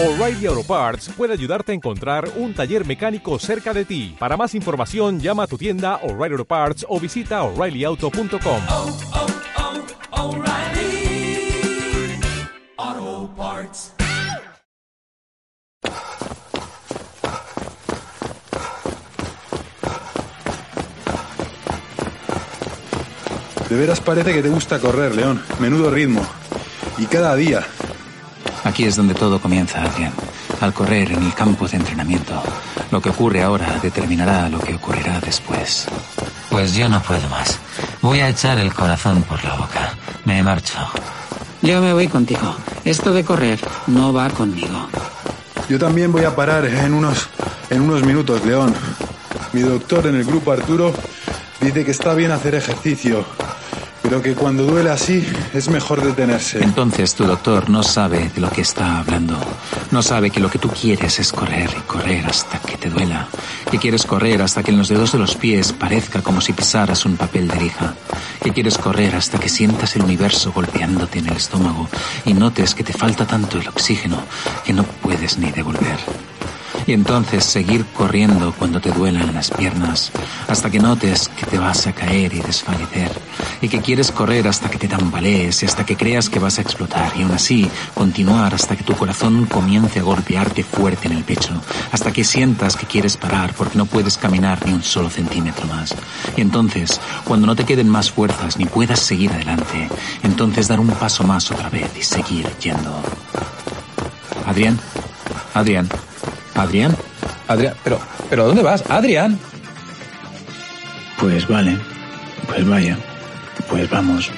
O'Reilly Auto Parts puede ayudarte a encontrar un taller mecánico cerca de ti. Para más información, llama a tu tienda O'Reilly Auto Parts o visita oreillyauto.com. oh, oh, Parts. De veras parece que te gusta correr, León. Menudo ritmo. Y cada día. Aquí es donde todo comienza, Adrián. Al correr en el campo de entrenamiento. Lo que ocurre ahora determinará lo que ocurrirá después. Pues yo no puedo más. Voy a echar el corazón por la boca. Me marcho. Yo me voy contigo. Esto de correr no va conmigo. Yo también voy a parar en unos, en unos minutos, León. Mi doctor en el grupo Arturo dice que está bien hacer ejercicio, pero que cuando duele así es mejor detenerse. Entonces tu doctor no sabe de lo que está hablando. No sabe que lo que tú quieres es correr y correr hasta que te duela. Que quieres correr hasta que en los dedos de los pies parezca como si pisaras un papel de lija. Que quieres correr hasta que sientas el universo golpeándote en el estómago y notes que te falta tanto el oxígeno que no puedes ni devolver. Y entonces seguir corriendo cuando te duelan las piernas, hasta que notes que te vas a caer y desfallecer, y que quieres correr hasta que te tambalees y hasta que creas que vas a explotar, y aún así continuar hasta que tu corazón comience a golpearte fuerte en el pecho, hasta que sientas que quieres parar porque no puedes caminar ni un solo centímetro más. Y entonces, cuando no te queden más fuerzas ni puedas seguir adelante, entonces dar un paso más otra vez y seguir yendo. Adrián, Adrián. Adrián. Adrián, pero, pero ¿dónde vas? Adrián. Pues vale. Pues vaya. Pues vamos.